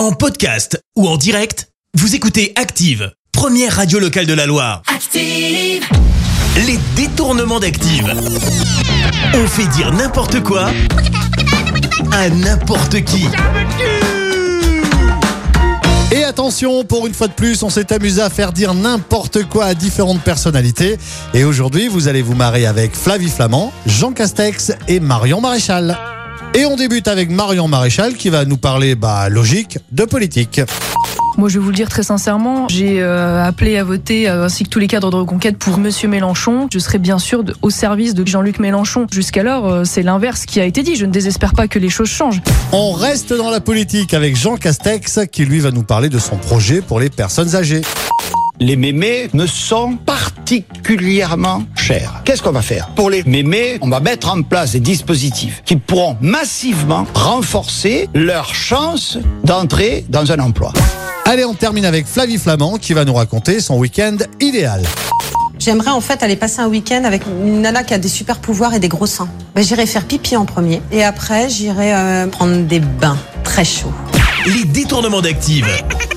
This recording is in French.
En podcast ou en direct, vous écoutez Active, première radio locale de la Loire. Active. Les détournements d'Active. On fait dire n'importe quoi à n'importe qui. Et attention, pour une fois de plus, on s'est amusé à faire dire n'importe quoi à différentes personnalités. Et aujourd'hui, vous allez vous marrer avec Flavie Flamand, Jean Castex et Marion Maréchal. Et on débute avec Marion Maréchal qui va nous parler, bah, logique, de politique. Moi, je vais vous le dire très sincèrement, j'ai euh, appelé à voter, euh, ainsi que tous les cadres de reconquête, pour Monsieur Mélenchon. Je serai bien sûr de- au service de Jean-Luc Mélenchon. Jusqu'alors, euh, c'est l'inverse qui a été dit. Je ne désespère pas que les choses changent. On reste dans la politique avec Jean Castex qui lui va nous parler de son projet pour les personnes âgées. Les mémés me sont particulièrement chers. Qu'est-ce qu'on va faire Pour les mémés, on va mettre en place des dispositifs qui pourront massivement renforcer leur chance d'entrer dans un emploi. Allez, on termine avec Flavie Flamand qui va nous raconter son week-end idéal. J'aimerais en fait aller passer un week-end avec une nana qui a des super pouvoirs et des gros seins. Ben, j'irai faire pipi en premier et après j'irai euh, prendre des bains très chauds. Les détournements d'Active.